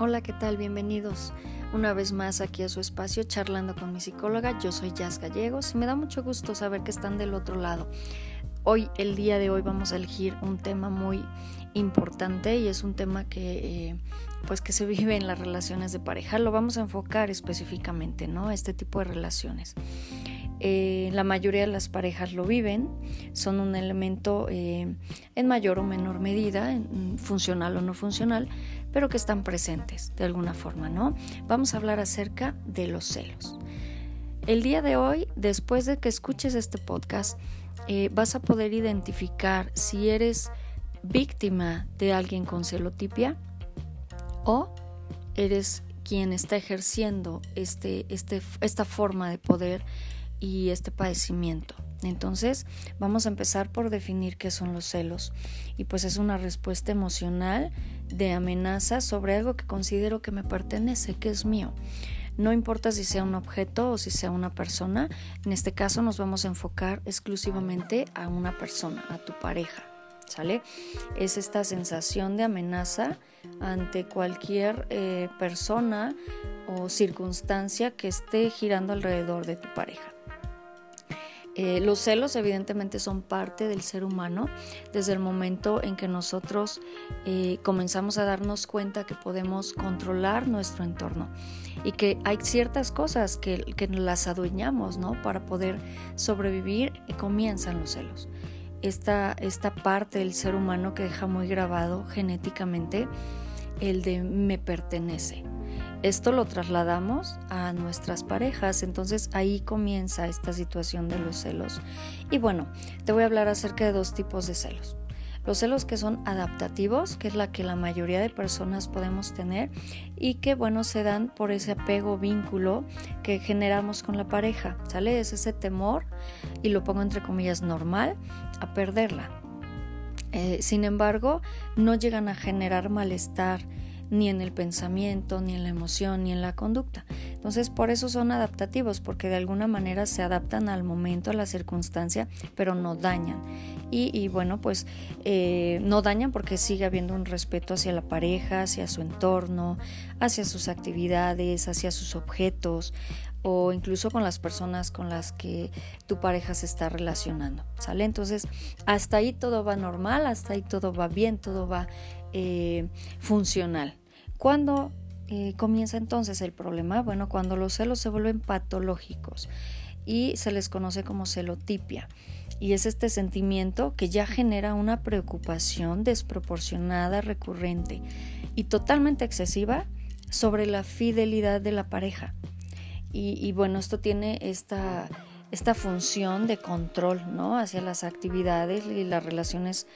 Hola, ¿qué tal? Bienvenidos una vez más aquí a su espacio charlando con mi psicóloga. Yo soy Jazz Gallegos y me da mucho gusto saber que están del otro lado. Hoy, el día de hoy, vamos a elegir un tema muy importante y es un tema que, eh, pues, que se vive en las relaciones de pareja. Lo vamos a enfocar específicamente, ¿no? Este tipo de relaciones. Eh, la mayoría de las parejas lo viven, son un elemento eh, en mayor o menor medida, funcional o no funcional, pero que están presentes de alguna forma, ¿no? Vamos a hablar acerca de los celos. El día de hoy, después de que escuches este podcast, eh, vas a poder identificar si eres víctima de alguien con celotipia o eres quien está ejerciendo este, este, esta forma de poder y este padecimiento. Entonces, vamos a empezar por definir qué son los celos. Y pues es una respuesta emocional de amenaza sobre algo que considero que me pertenece, que es mío. No importa si sea un objeto o si sea una persona, en este caso nos vamos a enfocar exclusivamente a una persona, a tu pareja. ¿Sale? Es esta sensación de amenaza ante cualquier eh, persona o circunstancia que esté girando alrededor de tu pareja. Eh, los celos evidentemente son parte del ser humano desde el momento en que nosotros eh, comenzamos a darnos cuenta que podemos controlar nuestro entorno y que hay ciertas cosas que, que las adueñamos ¿no? para poder sobrevivir y comienzan los celos. Esta, esta parte del ser humano que deja muy grabado genéticamente el de me pertenece. Esto lo trasladamos a nuestras parejas, entonces ahí comienza esta situación de los celos. Y bueno, te voy a hablar acerca de dos tipos de celos. Los celos que son adaptativos, que es la que la mayoría de personas podemos tener y que bueno se dan por ese apego, vínculo que generamos con la pareja, ¿sale? Es ese temor, y lo pongo entre comillas normal, a perderla. Eh, sin embargo, no llegan a generar malestar, ni en el pensamiento, ni en la emoción, ni en la conducta. Entonces, por eso son adaptativos, porque de alguna manera se adaptan al momento, a la circunstancia, pero no dañan. Y, bueno, pues eh, no dañan porque sigue habiendo un respeto hacia la pareja, hacia su entorno, hacia sus actividades, hacia sus objetos, o incluso con las personas con las que tu pareja se está relacionando, ¿sale? Entonces, hasta ahí todo va normal, hasta ahí todo va bien, todo va eh, funcional. ¿Cuándo eh, comienza entonces el problema? Bueno, cuando los celos se vuelven patológicos y se les conoce como celotipia. Y es este sentimiento que ya genera una preocupación desproporcionada, recurrente y totalmente excesiva sobre la fidelidad de la pareja. y bueno, esto tiene esta esta función de control ¿no? hacia las actividades y las relaciones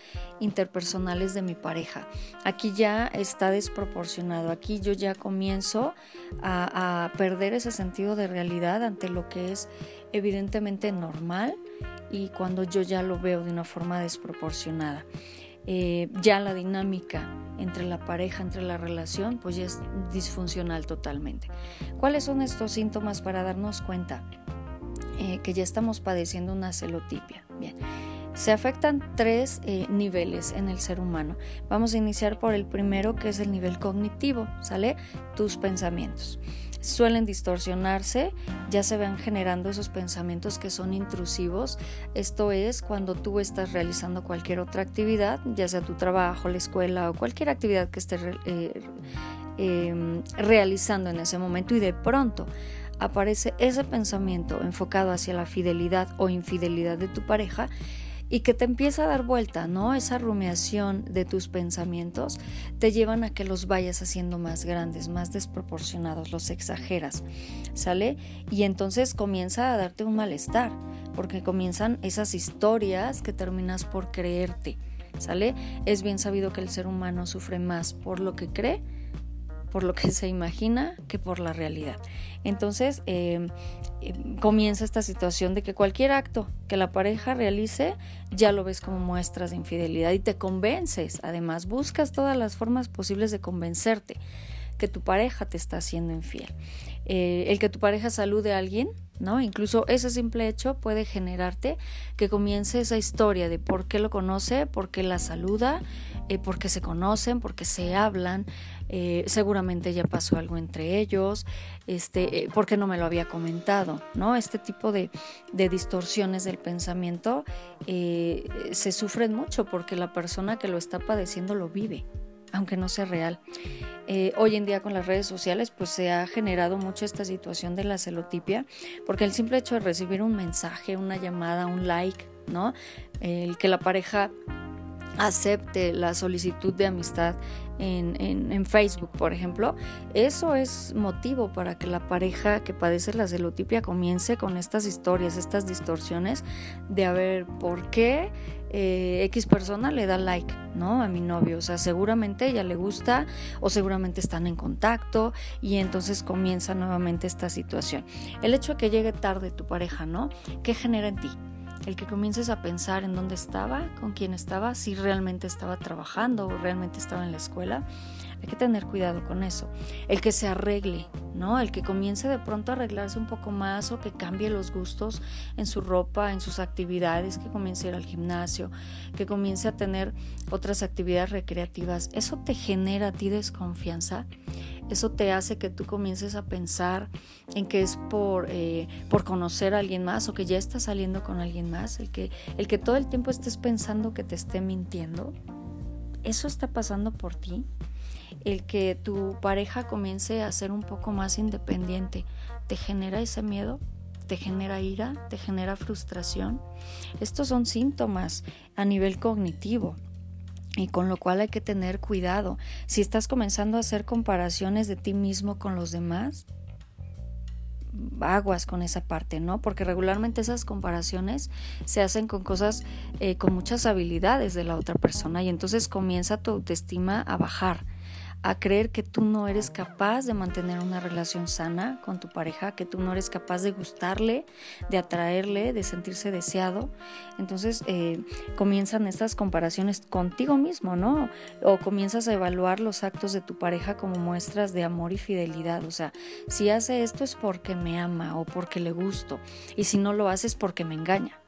interpersonales de mi pareja. Aquí ya está desproporcionado, aquí yo ya comienzo a, perder ese sentido de realidad ante lo que es evidentemente normal y cuando yo ya lo veo de una forma desproporcionada. Eh, ya la dinámica entre la pareja, entre la relación, pues ya es disfuncional totalmente. ¿Cuáles son estos síntomas para darnos cuenta? Eh, que ya estamos padeciendo una celotipia. Bien. Se afectan tres eh, niveles en el ser humano. Vamos a iniciar por el primero, que es el nivel cognitivo, ¿sale? Tus pensamientos. Suelen distorsionarse, ya se van generando esos pensamientos que son intrusivos. Esto es cuando tú estás realizando cualquier otra actividad, ya sea tu trabajo, la escuela o cualquier actividad que estés eh, em, realizando en ese momento y de pronto aparece ese pensamiento enfocado hacia la fidelidad o infidelidad de tu pareja y que te empieza a dar vuelta, ¿no? Esa rumiación de tus pensamientos te llevan a que los vayas haciendo más grandes, más desproporcionados, los exageras, ¿sale? Y entonces comienza a darte un malestar, porque comienzan esas historias que terminas por creerte, ¿sale? Es bien sabido que el ser humano sufre más por lo que cree por lo que se imagina que por la realidad. Entonces em, em, comienza esta situación de que cualquier acto que la pareja realice ya lo ves como muestras de infidelidad y te convences. Además, buscas todas las formas posibles de convencerte que tu pareja te está haciendo infiel. Eh, el que tu pareja salude a alguien, ¿no? Incluso ese simple hecho puede generarte que comience esa historia de por qué lo conoce, por qué la saluda, eh, porque se conocen, porque se hablan, eh, seguramente ya pasó algo entre ellos, este, porque no me lo había comentado, ¿no? Este tipo de, de distorsiones del pensamiento se sufren mucho porque la persona que lo está padeciendo lo vive aunque no sea real. Eh, hoy en día con las redes sociales pues se ha generado mucho esta situación de la celotipia porque el simple hecho de recibir un mensaje, una llamada, un like, ¿no? El que la pareja acepte la solicitud de amistad en, en, Facebook, por ejemplo, eso es motivo para que la pareja que padece la celotipia comience con estas historias, estas distorsiones de a ver por qué eh, X persona le da like, ¿no? A mi novio, o sea, seguramente ella le gusta o seguramente están en contacto y entonces comienza nuevamente esta situación. El hecho de que llegue tarde tu pareja, ¿no? ¿Qué genera en ti? El que comiences a pensar en dónde estaba, con quién estaba, si realmente estaba trabajando o realmente estaba en la escuela. Hay que tener cuidado con eso. El que se arregle, ¿no? El que comience de pronto a arreglarse un poco más o que cambie los gustos en su ropa, en sus actividades, que comience a ir al gimnasio, que comience a tener otras actividades recreativas. Eso te genera a ti desconfianza eso te hace que tú comiences a pensar en que es por, eh, por conocer a alguien más o que ya estás saliendo con alguien más, el que, el que todo el tiempo estés pensando que te esté mintiendo. Eso está pasando por ti. El que tu pareja comience a ser un poco más independiente, ¿te genera ese miedo? te genera ira, te genera frustración. Estos son síntomas a nivel cognitivo y con lo cual hay que tener cuidado. Si estás comenzando a hacer comparaciones de ti mismo con los demás, aguas con esa parte, ¿no? Porque regularmente esas comparaciones se hacen con cosas, eh, con muchas habilidades de la otra persona y entonces comienza tu autoestima a bajar a creer que tú no eres capaz de mantener una relación sana con tu pareja, que tú no eres capaz de gustarle, de atraerle, de sentirse deseado. Entonces eh, comienzan estas comparaciones contigo mismo, ¿no? O comienzas a evaluar los actos de tu pareja como muestras de amor y fidelidad. O sea, si hace esto es porque me ama o porque le gusto. Y si no lo hace es porque me engaña.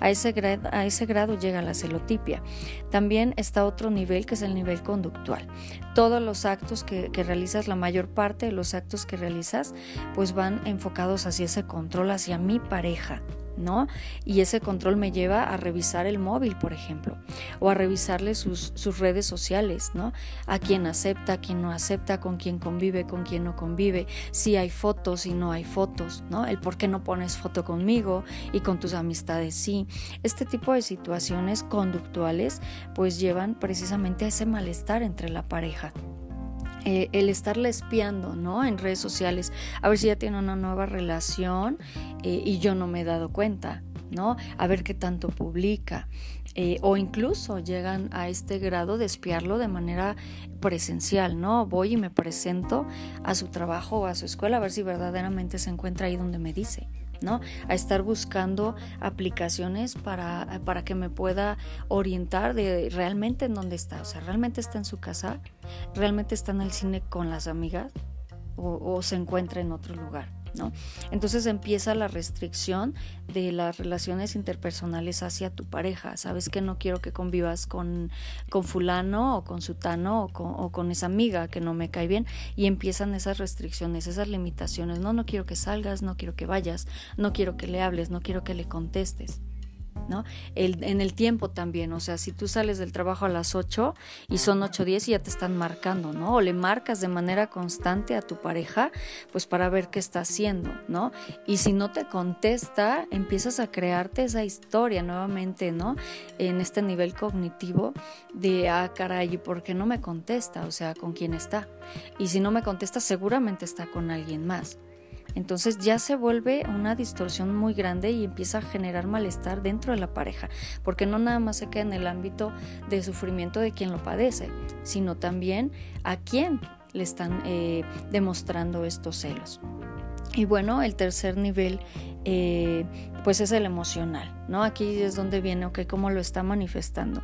A ese, grado, a ese grado llega la celotipia. También está otro nivel que es el nivel conductual. Todos los actos que, que realizas, la mayor parte de los actos que realizas, pues van enfocados hacia ese control, hacia mi pareja, ¿no? Y ese control me lleva a revisar el móvil, por ejemplo, o a revisarle sus, redes sociales, ¿no? A quién acepta, a quién no acepta, con quién convive, con quién no convive, si hay fotos, y no hay fotos, ¿no? El por qué no pones foto conmigo y con tus amistades sí. Este tipo de situaciones conductuales pues llevan precisamente a ese malestar entre la pareja. Eh, el estarle espiando, ¿no? En redes sociales, a ver si ya tiene una nueva relación eh, y yo no me he dado cuenta, ¿no? A ver qué tanto publica. Eh, o incluso llegan a este grado de espiarlo de manera presencial, ¿no? Voy y me presento a su trabajo o a su escuela a ver si verdaderamente se encuentra ahí donde me dice. ¿No? A estar buscando aplicaciones para, para que me pueda orientar de realmente en dónde está. O sea, realmente está en su casa, realmente está en el cine con las amigas o se encuentra en otro lugar. Entonces empieza la restricción de las relaciones interpersonales hacia tu pareja. Sabes que no quiero que convivas con, con fulano o con sutano o con, o con esa amiga que no me cae bien y empiezan esas restricciones, esas limitaciones. No, no quiero que salgas, no quiero que vayas, no quiero que le hables, no quiero que le contestes. ¿No? El, en el tiempo también, o sea, si tú sales del trabajo a las 8 y son 8.10 y ya te están marcando, ¿no? O le marcas de manera constante a tu pareja, pues para ver qué está haciendo, ¿no? Y si no te contesta, empiezas a crearte esa historia nuevamente, ¿no? En este nivel cognitivo de, ah, caray, ¿por qué no me contesta? O sea, ¿con quién está? Y si no me contesta, seguramente está con alguien más. Entonces ya se vuelve una distorsión muy grande y empieza a generar malestar dentro de la pareja, porque no nada más se queda en el ámbito de sufrimiento de quien lo padece, sino también a quién le están eh, demostrando estos celos. Y bueno, el tercer nivel eh, pues es el emocional, ¿no? Aquí es donde viene, ok, cómo lo está manifestando.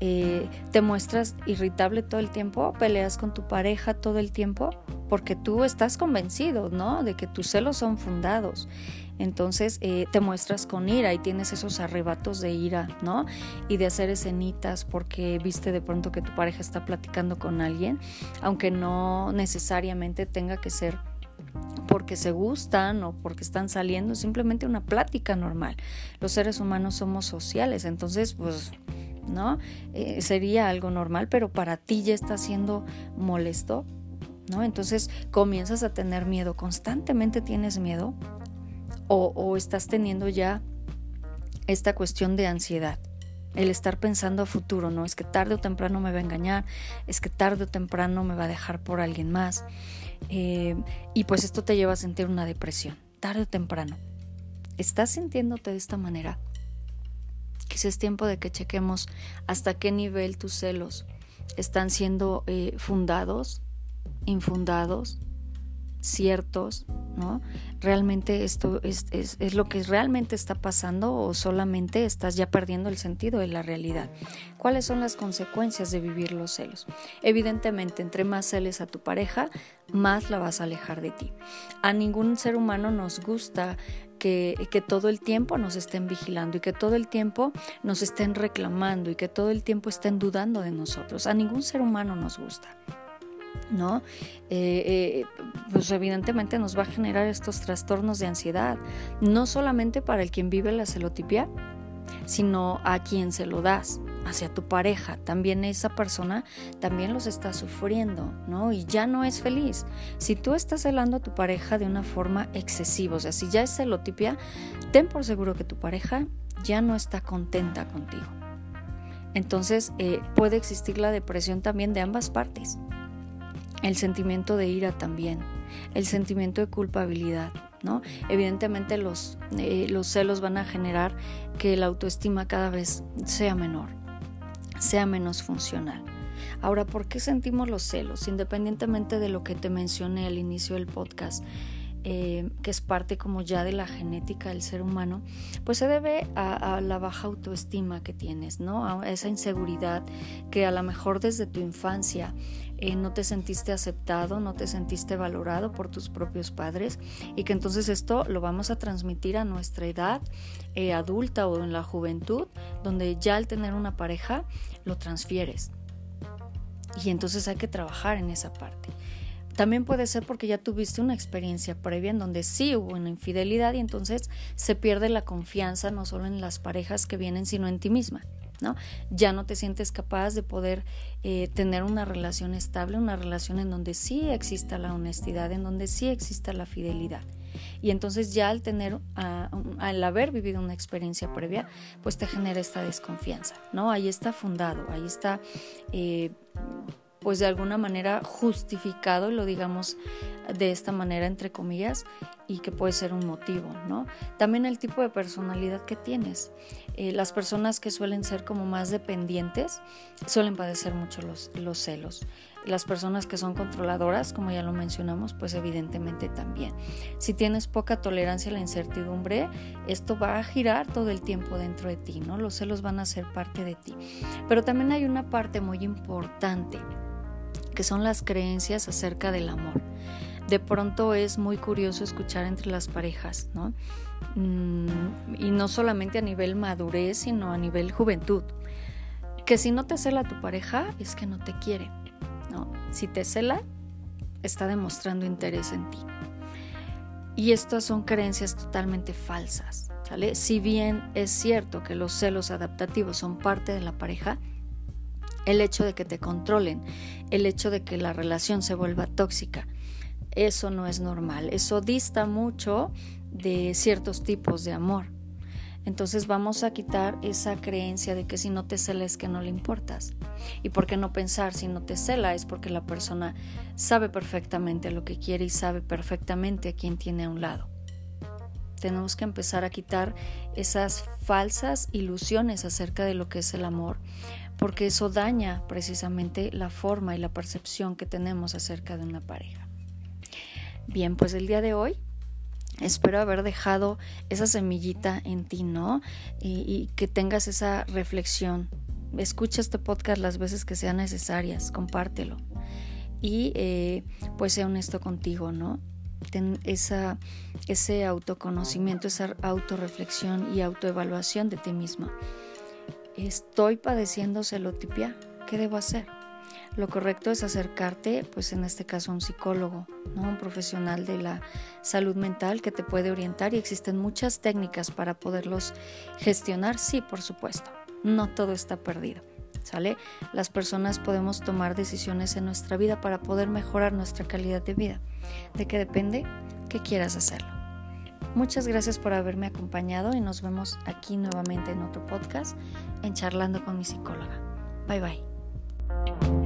Eh, te muestras irritable todo el tiempo, peleas con tu pareja todo el tiempo, porque tú estás convencido, ¿no? De que tus celos son fundados. Entonces eh, te muestras con ira y tienes esos arrebatos de ira, ¿no? Y de hacer escenitas porque viste de pronto que tu pareja está platicando con alguien, aunque no necesariamente tenga que ser porque se gustan o porque están saliendo, simplemente una plática normal. Los seres humanos somos sociales, entonces pues ¿no? Eh, sería algo normal, pero para ti ya está siendo molesto, ¿no? Entonces comienzas a tener miedo, constantemente tienes miedo o, o estás teniendo ya esta cuestión de ansiedad el estar pensando a futuro, ¿no? Es que tarde o temprano me va a engañar, es que tarde o temprano me va a dejar por alguien más. Eh, y pues esto te lleva a sentir una depresión, tarde o temprano. ¿Estás sintiéndote de esta manera? Quizás es tiempo de que chequemos hasta qué nivel tus celos están siendo eh, fundados, infundados, ciertos, ¿Realmente esto es, es, lo que realmente está pasando o solamente estás ya perdiendo el sentido de la realidad? ¿Cuáles son las consecuencias de vivir los celos? Evidentemente, entre más celes a tu pareja, más la vas a alejar de ti. A ningún ser humano nos gusta que, que, todo el tiempo nos estén vigilando y que todo el tiempo nos estén reclamando y que todo el tiempo estén dudando de nosotros. A ningún ser humano nos gusta. ¿No? Eh, eh, pues evidentemente nos va a generar estos trastornos de ansiedad, no solamente para el quien vive la celotipia, sino a quien se lo das, hacia tu pareja. También esa persona también los está sufriendo, ¿no? Y ya no es feliz. Si tú estás celando a tu pareja de una forma excesiva, o sea, si ya es celotipia, ten por seguro que tu pareja ya no está contenta contigo. Entonces eh, puede existir la depresión también de ambas partes el sentimiento de ira también, el sentimiento de culpabilidad, ¿no? Evidentemente los, eh, los celos van a generar que la autoestima cada vez sea menor, sea menos funcional. Ahora, ¿por qué sentimos los celos? Independientemente de lo que te mencioné al inicio del podcast, eh, que es parte como ya de la genética del ser humano, pues se debe a, la baja autoestima que tienes, ¿no? A esa inseguridad que a lo mejor desde tu infancia eh, no te sentiste aceptado, no te sentiste valorado por tus propios padres y que entonces esto lo vamos a transmitir a nuestra edad eh, adulta o en la juventud, donde ya al tener una pareja lo transfieres. Y entonces hay que trabajar en esa parte. También puede ser porque ya tuviste una experiencia previa en donde sí hubo una infidelidad y entonces se pierde la confianza no solo en las parejas que vienen, sino en ti misma. ¿no? Ya no te sientes capaz de poder eh, tener una relación estable, una relación en donde sí exista la honestidad, en donde sí exista la fidelidad. Y entonces ya al tener, al haber vivido una experiencia previa, pues te genera esta desconfianza, ¿no? Ahí está fundado, ahí está eh, pues de alguna manera justificado, lo digamos de esta manera entre comillas, y que puede ser un motivo, ¿no? También el tipo de personalidad que tienes. Eh, las personas que suelen ser como más dependientes suelen padecer mucho los, los celos. Las personas que son controladoras, como ya lo mencionamos, pues evidentemente también. Si tienes poca tolerancia a la incertidumbre, esto va a girar todo el tiempo dentro de ti, ¿no? Los celos van a ser parte de ti. Pero también hay una parte muy importante que son las creencias acerca del amor. De pronto es muy curioso escuchar entre las parejas, ¿no? Mm, y no solamente a nivel madurez, sino a nivel juventud. Que si no te cela tu pareja, es que no te quiere, ¿no? Si te cela, está demostrando interés en ti. Y estas son creencias totalmente falsas, ¿sale? Si bien es cierto que los celos adaptativos son parte de la pareja, el hecho de que te controlen, el hecho de que la relación se vuelva tóxica. Eso no es normal, eso dista mucho de ciertos tipos de amor. Entonces vamos a quitar esa creencia de que si no te cela es que no le importas. ¿Y por qué no pensar si no te cela es porque la persona sabe perfectamente lo que quiere y sabe perfectamente a quién tiene a un lado? Tenemos que empezar a quitar esas falsas ilusiones acerca de lo que es el amor, porque eso daña precisamente la forma y la percepción que tenemos acerca de una pareja. Bien, pues el día de hoy espero haber dejado esa semillita en ti, ¿no? Y, que tengas esa reflexión. Escucha este podcast las veces que sean necesarias, compártelo. Y eh, pues sea honesto contigo, ¿no? esa, ese autoconocimiento, esa autorreflexión y autoevaluación de ti misma. Estoy padeciendo celotipia, ¿qué debo hacer? Lo correcto es acercarte, pues en este caso a un psicólogo, ¿no? un profesional de la salud mental que te puede orientar y existen muchas técnicas para poderlos gestionar, sí, por supuesto, no todo está perdido. ¿Sale? Las personas podemos tomar decisiones en nuestra vida para poder mejorar nuestra calidad de vida. ¿De qué depende? Que quieras hacerlo. Muchas gracias por haberme acompañado y nos vemos aquí nuevamente en otro podcast en Charlando con mi psicóloga. Bye bye.